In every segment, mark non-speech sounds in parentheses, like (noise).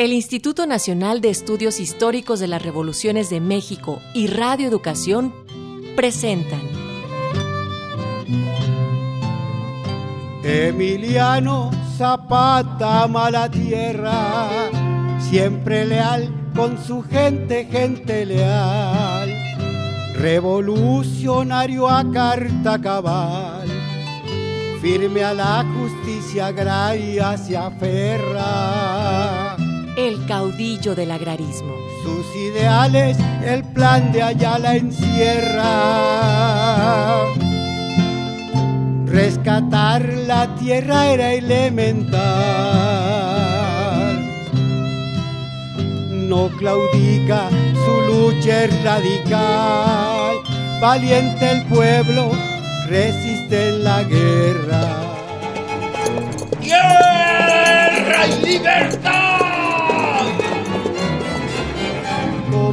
El Instituto Nacional de Estudios Históricos de las Revoluciones de México y Radio Educación presentan. Emiliano Zapata mala tierra, siempre leal con su gente, gente leal, revolucionario a carta cabal, firme a la justicia agraria se aferra el caudillo del agrarismo. Sus ideales, el plan de Ayala encierra. Rescatar la tierra era elemental. No claudica, su lucha es radical. Valiente el pueblo, resiste en la guerra. ¡Guerra y libertad!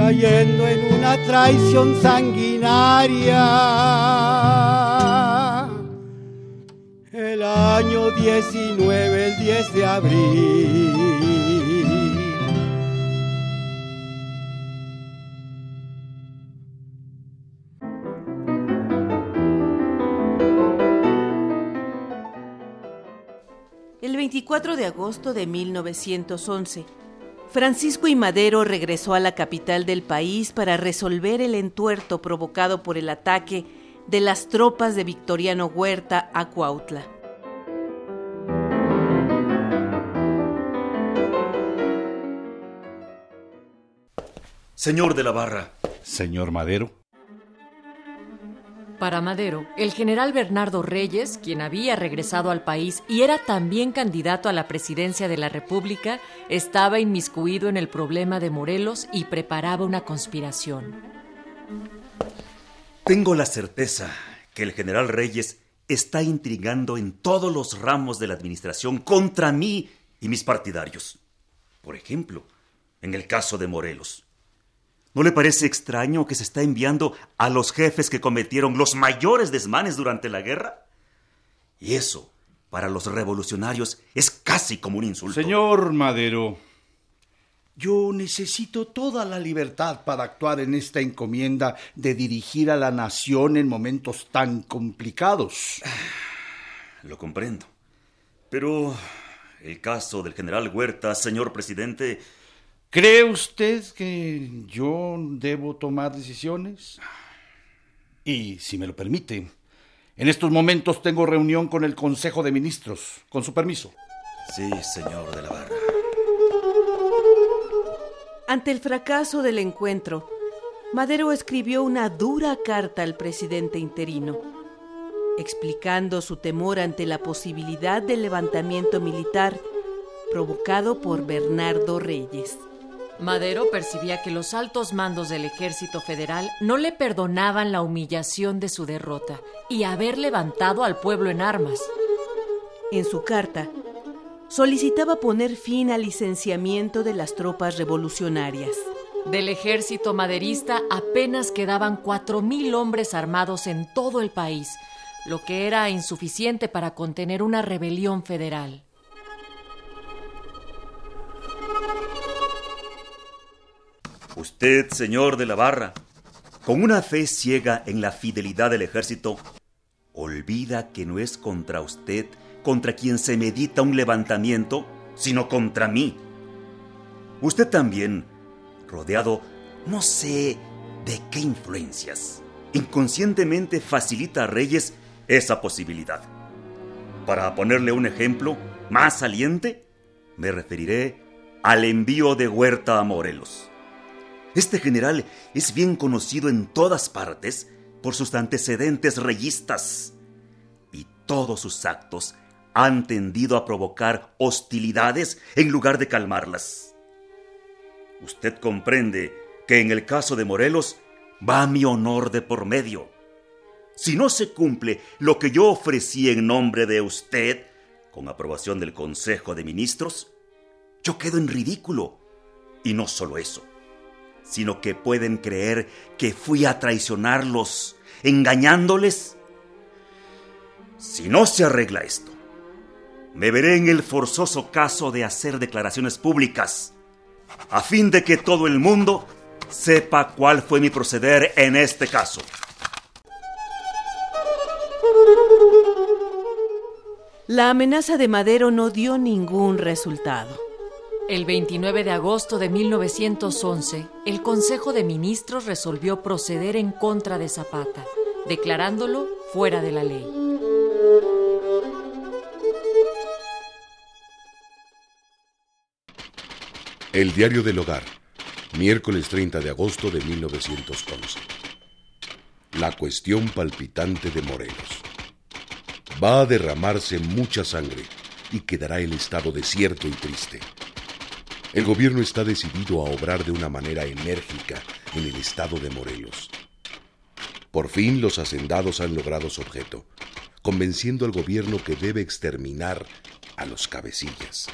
cayendo en una traición sanguinaria. El año 19, el 10 de abril. El 24 de agosto de 1911 Francisco y Madero regresó a la capital del país para resolver el entuerto provocado por el ataque de las tropas de Victoriano Huerta a Cuautla. Señor de la Barra. Señor Madero. Para Madero, el general Bernardo Reyes, quien había regresado al país y era también candidato a la presidencia de la República, estaba inmiscuido en el problema de Morelos y preparaba una conspiración. Tengo la certeza que el general Reyes está intrigando en todos los ramos de la administración contra mí y mis partidarios. Por ejemplo, en el caso de Morelos. ¿No le parece extraño que se está enviando a los jefes que cometieron los mayores desmanes durante la guerra? Y eso, para los revolucionarios, es casi como un insulto. Señor Madero, yo necesito toda la libertad para actuar en esta encomienda de dirigir a la nación en momentos tan complicados. (sighs) Lo comprendo. Pero el caso del general Huerta, señor presidente, ¿Cree usted que yo debo tomar decisiones? Y si me lo permite, en estos momentos tengo reunión con el Consejo de Ministros, con su permiso. Sí, señor de la Barra. Ante el fracaso del encuentro, Madero escribió una dura carta al presidente interino, explicando su temor ante la posibilidad del levantamiento militar provocado por Bernardo Reyes. Madero percibía que los altos mandos del ejército federal no le perdonaban la humillación de su derrota y haber levantado al pueblo en armas. En su carta, solicitaba poner fin al licenciamiento de las tropas revolucionarias. Del ejército maderista apenas quedaban cuatro mil hombres armados en todo el país, lo que era insuficiente para contener una rebelión federal. Usted, señor de la Barra, con una fe ciega en la fidelidad del ejército, olvida que no es contra usted contra quien se medita un levantamiento, sino contra mí. Usted también, rodeado no sé de qué influencias, inconscientemente facilita a Reyes esa posibilidad. Para ponerle un ejemplo más saliente, me referiré al envío de Huerta a Morelos. Este general es bien conocido en todas partes por sus antecedentes reyistas y todos sus actos han tendido a provocar hostilidades en lugar de calmarlas. Usted comprende que en el caso de Morelos va mi honor de por medio. Si no se cumple lo que yo ofrecí en nombre de usted, con aprobación del Consejo de Ministros, yo quedo en ridículo. Y no solo eso, sino que pueden creer que fui a traicionarlos, engañándoles. Si no se arregla esto, me veré en el forzoso caso de hacer declaraciones públicas, a fin de que todo el mundo sepa cuál fue mi proceder en este caso. La amenaza de Madero no dio ningún resultado. El 29 de agosto de 1911, el Consejo de Ministros resolvió proceder en contra de Zapata, declarándolo fuera de la ley. El Diario del Hogar, miércoles 30 de agosto de 1911. La cuestión palpitante de Morelos. Va a derramarse mucha sangre y quedará el estado desierto y triste. El gobierno está decidido a obrar de una manera enérgica en el estado de Morelos. Por fin los hacendados han logrado su objeto, convenciendo al gobierno que debe exterminar a los cabecillas.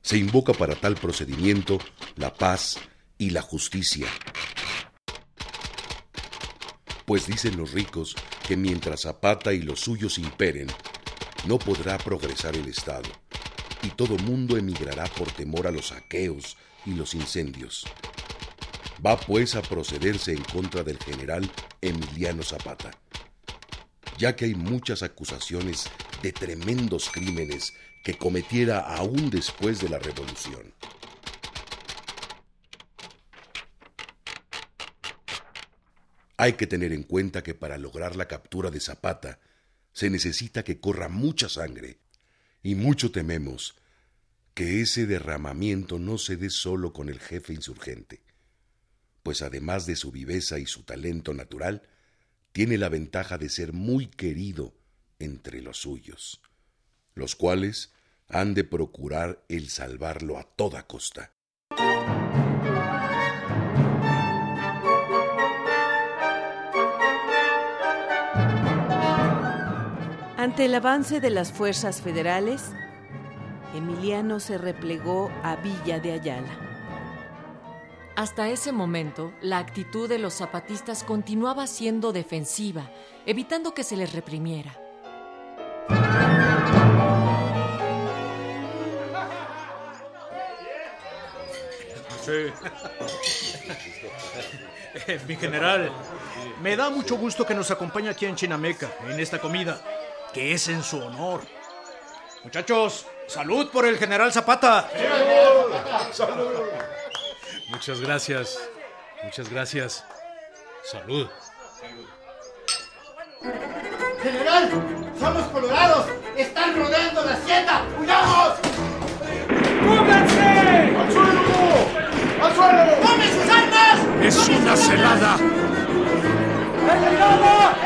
Se invoca para tal procedimiento la paz y la justicia. Pues dicen los ricos que mientras Zapata y los suyos imperen, no podrá progresar el Estado, y todo mundo emigrará por temor a los saqueos y los incendios. Va pues a procederse en contra del general Emiliano Zapata, ya que hay muchas acusaciones de tremendos crímenes que cometiera aún después de la revolución. Hay que tener en cuenta que para lograr la captura de Zapata se necesita que corra mucha sangre, y mucho tememos que ese derramamiento no se dé solo con el jefe insurgente, pues además de su viveza y su talento natural, tiene la ventaja de ser muy querido entre los suyos, los cuales han de procurar el salvarlo a toda costa. Ante el avance de las fuerzas federales, Emiliano se replegó a Villa de Ayala. Hasta ese momento, la actitud de los zapatistas continuaba siendo defensiva, evitando que se les reprimiera. Eh, mi general, me da mucho gusto que nos acompañe aquí en Chinameca, en esta comida, que es en su honor. Muchachos, salud por el general Zapata. ¡Salud! Muchas gracias, muchas gracias. Salud. ¡General! ¡Somos colorados! ¡Están rodeando la hacienda! ¡Huyamos! ¡Cúbranse! ¡Al suelo! ¡Al suelo! ¡Tomen sus armas! ¡Es una celada! ¡Retirada!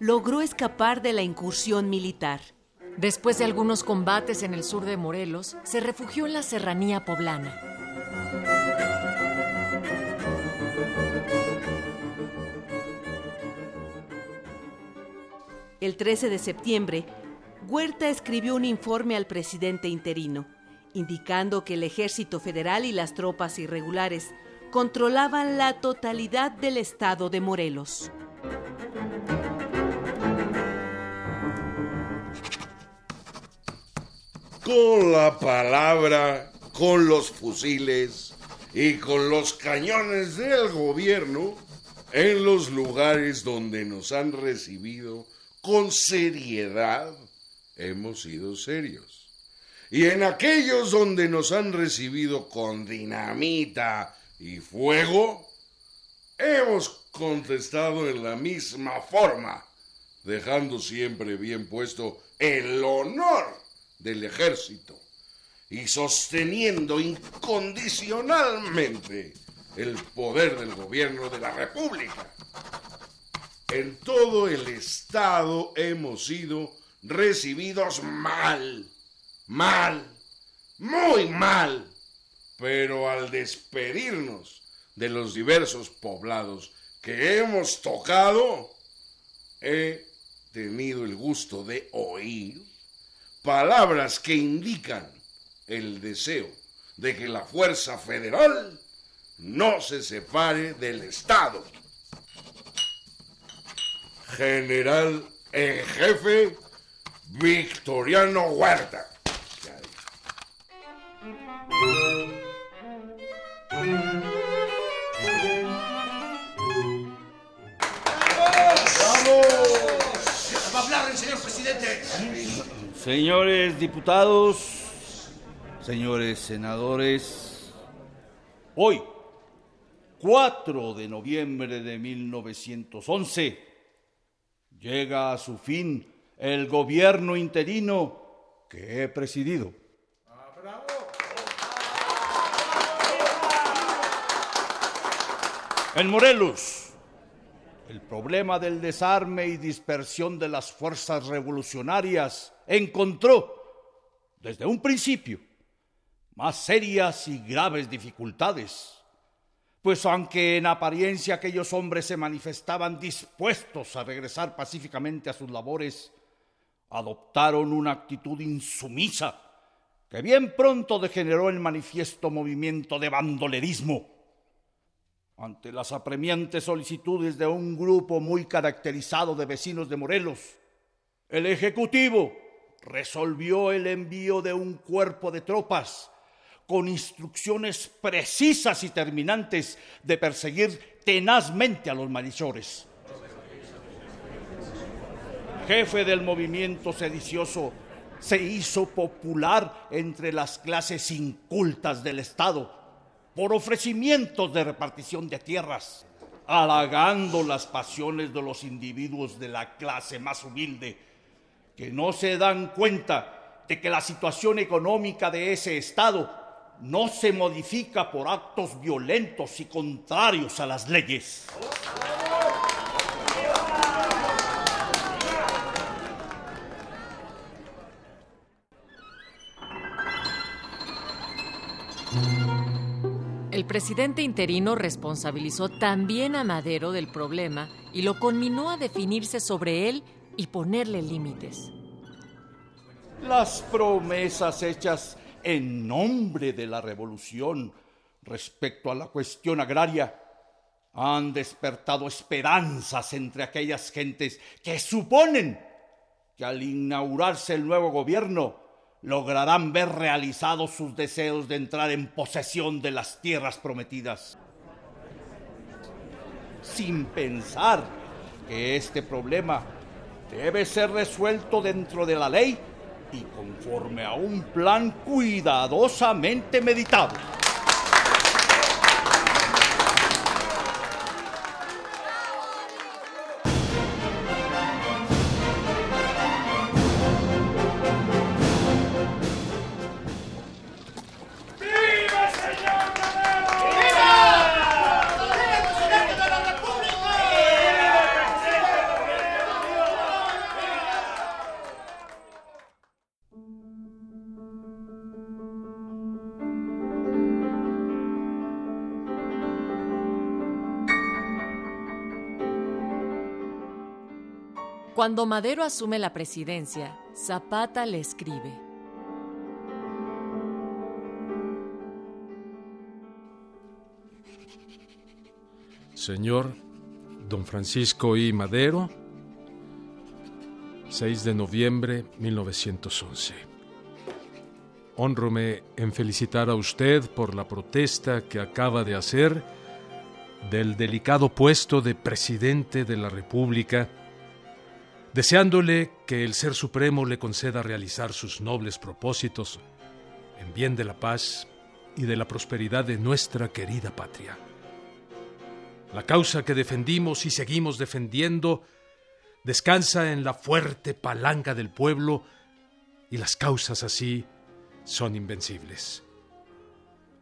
logró escapar de la incursión militar. Después de algunos combates en el sur de Morelos, se refugió en la serranía poblana. El 13 de septiembre, Huerta escribió un informe al presidente interino, indicando que el ejército federal y las tropas irregulares controlaban la totalidad del estado de Morelos. Con la palabra, con los fusiles y con los cañones del gobierno en los lugares donde nos han recibido con seriedad, hemos sido serios. Y en aquellos donde nos han recibido con dinamita y fuego, hemos contestado en la misma forma, dejando siempre bien puesto el honor del ejército y sosteniendo incondicionalmente el poder del gobierno de la República. En todo el Estado hemos sido recibidos mal, mal, muy mal, pero al despedirnos de los diversos poblados que hemos tocado, he tenido el gusto de oír palabras que indican el deseo de que la fuerza federal no se separe del Estado. General en jefe Victoriano Huerta. Señores diputados, señores senadores, hoy, 4 de noviembre de 1911, llega a su fin el gobierno interino que he presidido. En Morelos, el problema del desarme y dispersión de las fuerzas revolucionarias encontró, desde un principio, más serias y graves dificultades. Pues aunque en apariencia aquellos hombres se manifestaban dispuestos a regresar pacíficamente a sus labores, adoptaron una actitud insumisa que bien pronto degeneró el manifiesto movimiento de bandolerismo. Ante las apremiantes solicitudes de un grupo muy caracterizado de vecinos de Morelos, el Ejecutivo resolvió el envío de un cuerpo de tropas con instrucciones precisas y terminantes de perseguir tenazmente a los malhechores. Jefe del movimiento sedicioso, se hizo popular entre las clases incultas del Estado por ofrecimientos de repartición de tierras, halagando las pasiones de los individuos de la clase más humilde, que no se dan cuenta de que la situación económica de ese Estado no se modifica por actos violentos y contrarios a las leyes. Presidente interino responsabilizó también a Madero del problema y lo conminó a definirse sobre él y ponerle límites. Las promesas hechas en nombre de la revolución respecto a la cuestión agraria han despertado esperanzas entre aquellas gentes que suponen que al inaugurarse el nuevo gobierno lograrán ver realizados sus deseos de entrar en posesión de las tierras prometidas. Sin pensar que este problema debe ser resuelto dentro de la ley y conforme a un plan cuidadosamente meditado. Cuando Madero asume la presidencia, Zapata le escribe. Señor Don Francisco I. Madero, 6 de noviembre 1911. Honrome en felicitar a usted por la protesta que acaba de hacer del delicado puesto de presidente de la República, deseándole que el Ser Supremo le conceda realizar sus nobles propósitos en bien de la paz y de la prosperidad de nuestra querida patria. La causa que defendimos y seguimos defendiendo descansa en la fuerte palanca del pueblo y las causas así son invencibles.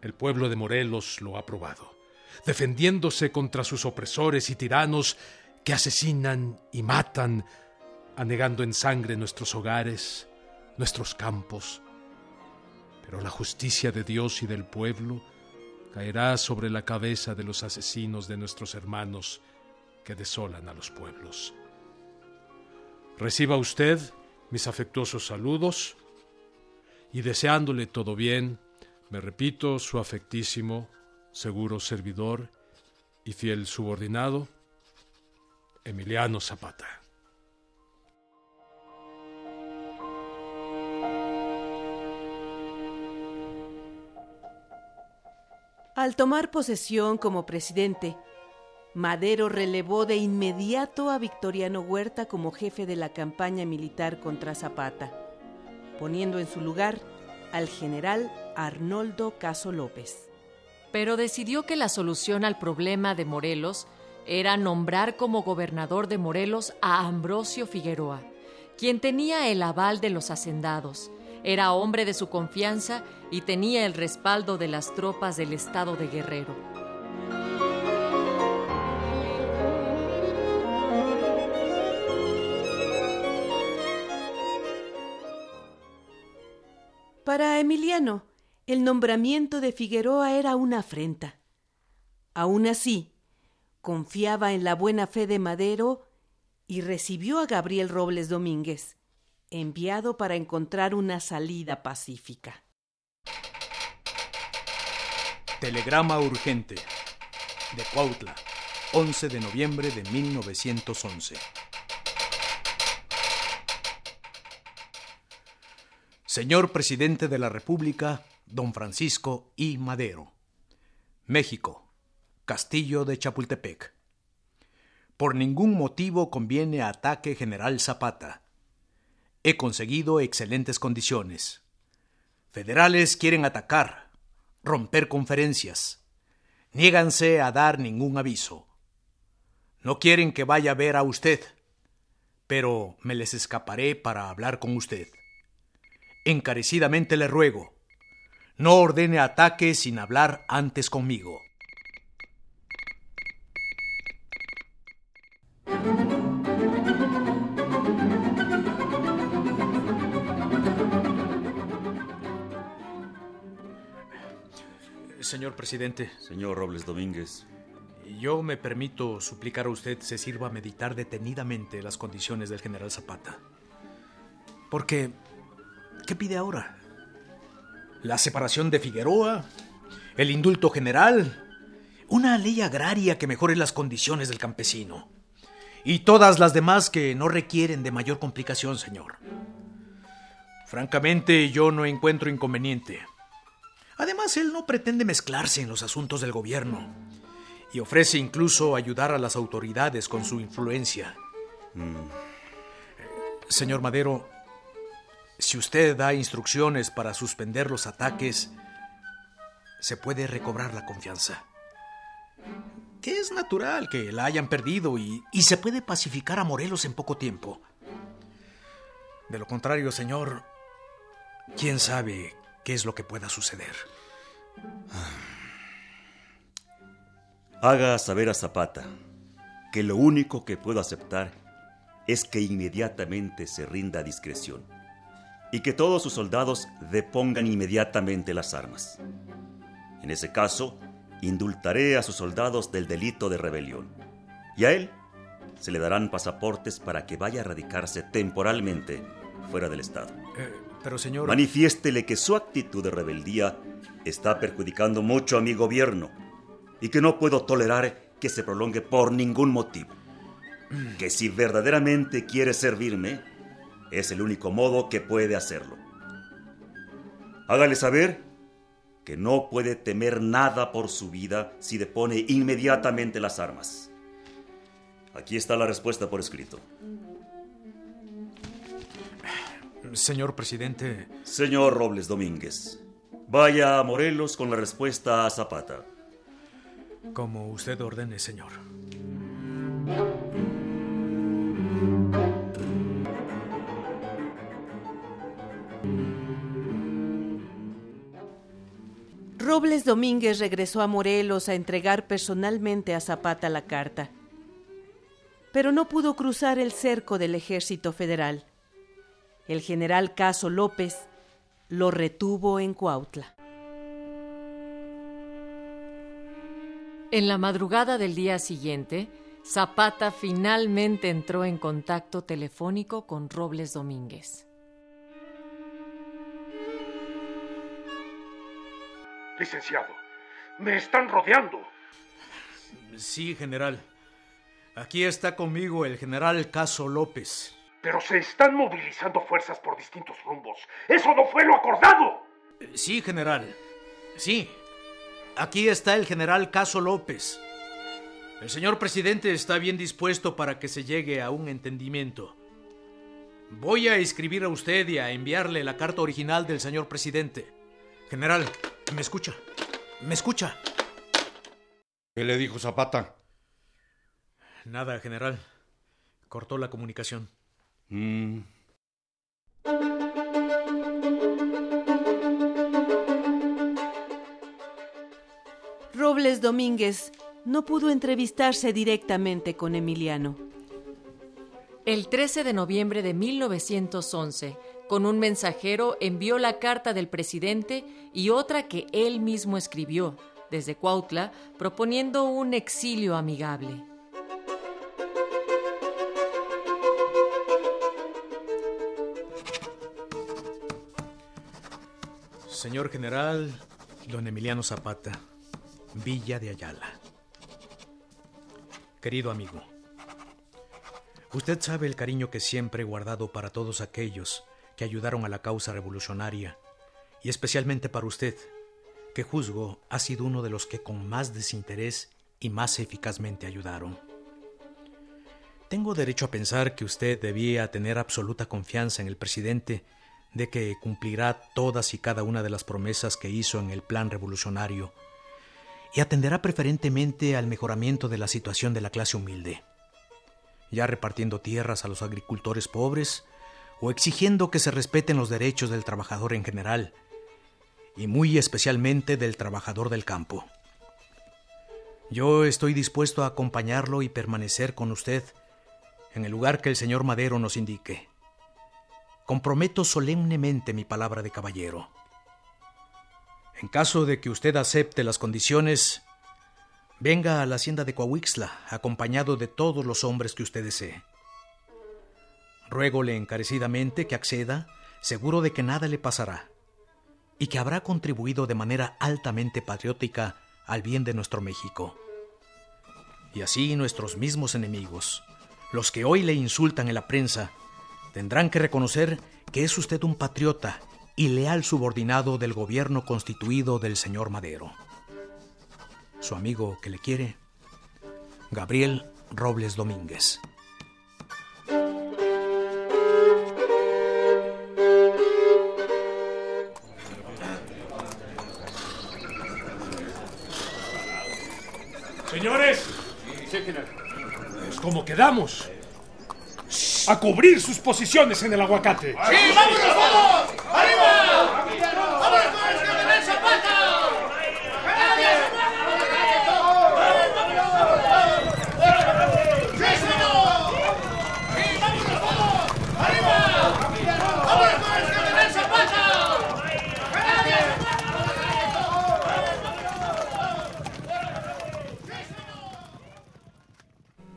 El pueblo de Morelos lo ha probado, defendiéndose contra sus opresores y tiranos que asesinan y matan, anegando en sangre nuestros hogares, nuestros campos. Pero la justicia de Dios y del pueblo caerá sobre la cabeza de los asesinos de nuestros hermanos que desolan a los pueblos. Reciba usted mis afectuosos saludos y deseándole todo bien, me repito su afectísimo, seguro servidor y fiel subordinado, Emiliano Zapata. Al tomar posesión como presidente, Madero relevó de inmediato a Victoriano Huerta como jefe de la campaña militar contra Zapata, poniendo en su lugar al general Arnoldo Caso López. Pero decidió que la solución al problema de Morelos era nombrar como gobernador de Morelos a Ambrosio Figueroa, quien tenía el aval de los hacendados, era hombre de su confianza y tenía el respaldo de las tropas del estado de Guerrero. Para Emiliano, el nombramiento de Figueroa era una afrenta. Aún así, confiaba en la buena fe de Madero y recibió a Gabriel Robles Domínguez, enviado para encontrar una salida pacífica. Telegrama urgente de Cuautla, 11 de noviembre de 1911. Señor Presidente de la República, don Francisco I. Madero. México, Castillo de Chapultepec. Por ningún motivo conviene ataque General Zapata He conseguido excelentes condiciones. Federales quieren atacar, romper conferencias. Niéganse a dar ningún aviso. No quieren que vaya a ver a usted, pero me les escaparé para hablar con usted. Encarecidamente le ruego, no ordene ataque sin hablar antes conmigo. Señor presidente. Señor Robles Domínguez. Yo me permito suplicar a usted se sirva a meditar detenidamente las condiciones del general Zapata. Porque, ¿qué pide ahora? La separación de Figueroa, el indulto general, una ley agraria que mejore las condiciones del campesino y todas las demás que no requieren de mayor complicación, señor. Francamente, yo no encuentro inconveniente. Él no pretende mezclarse en los asuntos del gobierno y ofrece incluso ayudar a las autoridades con su influencia. Mm. Señor Madero, si usted da instrucciones para suspender los ataques, se puede recobrar la confianza. Que es natural que la hayan perdido y se puede pacificar a Morelos en poco tiempo. De lo contrario, señor, quién sabe qué es lo que pueda suceder. (sighs) Haga saber a Zapata que lo único que puedo aceptar es que inmediatamente se rinda a discreción y que todos sus soldados depongan inmediatamente las armas. En ese caso, indultaré a sus soldados del delito de rebelión y a él se le darán pasaportes para que vaya a radicarse temporalmente fuera del Estado. Eh, pero señor... Manifiéstele que su actitud de rebeldía está perjudicando mucho a mi gobierno y que no puedo tolerar que se prolongue por ningún motivo. Que si verdaderamente quiere servirme, es el único modo que puede hacerlo. Hágale saber que no puede temer nada por su vida si depone inmediatamente las armas. Aquí está la respuesta por escrito. Señor presidente. Señor Robles Domínguez, vaya a Morelos con la respuesta a Zapata. Como usted ordene, señor. Robles Domínguez regresó a Morelos a entregar personalmente a Zapata la carta. Pero no pudo cruzar el cerco del ejército federal. El general Caso López lo retuvo en Cuautla. En la madrugada del día siguiente, Zapata finalmente entró en contacto telefónico con Robles Domínguez. Licenciado, me están rodeando. Sí, general. Aquí está conmigo el general Caso López. Pero se están movilizando fuerzas por distintos rumbos. Eso no fue lo acordado. Sí, general. Sí. Aquí está el general Caso López. El señor presidente está bien dispuesto para que se llegue a un entendimiento. Voy a escribir a usted y a enviarle la carta original del señor presidente. General, ¿me escucha? ¿Me escucha? ¿Qué le dijo Zapata? Nada, general. Cortó la comunicación. Mm. Robles Domínguez no pudo entrevistarse directamente con Emiliano. El 13 de noviembre de 1911, con un mensajero envió la carta del presidente y otra que él mismo escribió desde Cuautla proponiendo un exilio amigable. Señor general, don Emiliano Zapata, Villa de Ayala. Querido amigo, usted sabe el cariño que siempre he guardado para todos aquellos que ayudaron a la causa revolucionaria, y especialmente para usted, que juzgo ha sido uno de los que con más desinterés y más eficazmente ayudaron. Tengo derecho a pensar que usted debía tener absoluta confianza en el presidente de que cumplirá todas y cada una de las promesas que hizo en el plan revolucionario y atenderá preferentemente al mejoramiento de la situación de la clase humilde, ya repartiendo tierras a los agricultores pobres o exigiendo que se respeten los derechos del trabajador en general, y muy especialmente del trabajador del campo. Yo estoy dispuesto a acompañarlo y permanecer con usted en el lugar que el señor Madero nos indique. Comprometo solemnemente mi palabra de caballero. En caso de que usted acepte las condiciones, venga a la hacienda de Coahuixla, acompañado de todos los hombres que usted desee. Ruégole encarecidamente que acceda, seguro de que nada le pasará, y que habrá contribuido de manera altamente patriótica al bien de nuestro México. Y así nuestros mismos enemigos, los que hoy le insultan en la prensa, tendrán que reconocer que es usted un patriota y leal subordinado del gobierno constituido del señor Madero. Su amigo que le quiere, Gabriel Robles Domínguez. Señores, pues como quedamos, a cubrir sus posiciones en el aguacate. ¡Sí, vámonos, vamos! ¡Arriba! ¡Vámonos vámonos, el general Zapata!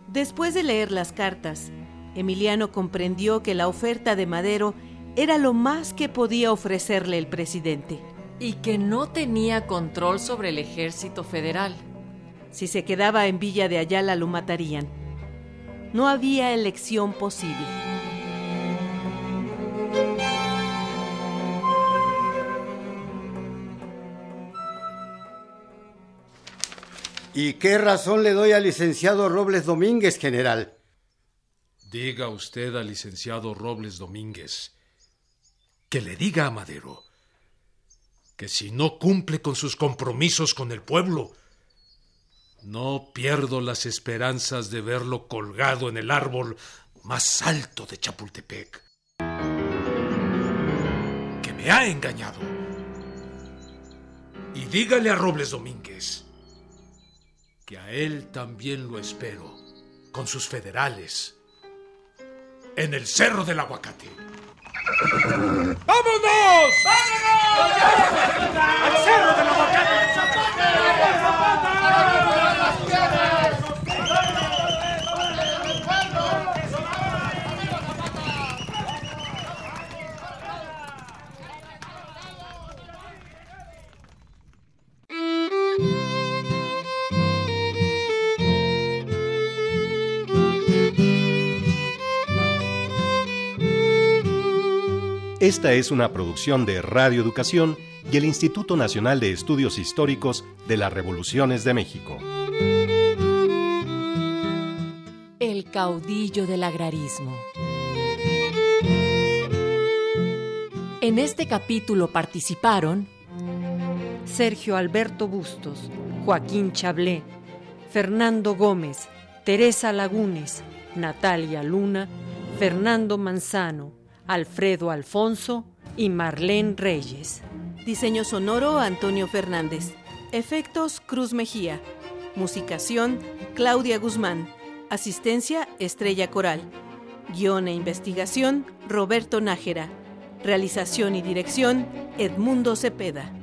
Después de leer las cartas, Emiliano comprendió que la oferta de Madero era lo más que podía ofrecerle el presidente. Y que no tenía control sobre el ejército federal. Si se quedaba en Villa de Ayala lo matarían. No había elección posible. ¿Y qué razón le doy al licenciado Robles Domínguez, general? Diga usted al licenciado Robles Domínguez que le diga a Madero que si no cumple con sus compromisos con el pueblo, No pierdo las esperanzas de verlo colgado en el árbol más alto de Chapultepec. Que me ha engañado. Y dígale a Robles Domínguez que a él también lo espero, con sus federales, en el Cerro del Aguacate. ¡Vámonos! ¡Vámonos! ¡Al cerro del Esta es una producción de Radio Educación y el Instituto Nacional de Estudios Históricos de las Revoluciones de México. El caudillo del agrarismo. En este capítulo participaron Sergio Alberto Bustos, Joaquín Chablé, Fernando Gómez, Teresa Lagunes, Natalia Luna, Fernando Manzano, Alfredo Alfonso y Marlene Reyes. Diseño sonoro Antonio Fernández. Efectos Cruz Mejía. Musicación Claudia Guzmán. Asistencia Estrella Coral. Guión e investigación Roberto Nájera. Realización y dirección Edmundo Cepeda.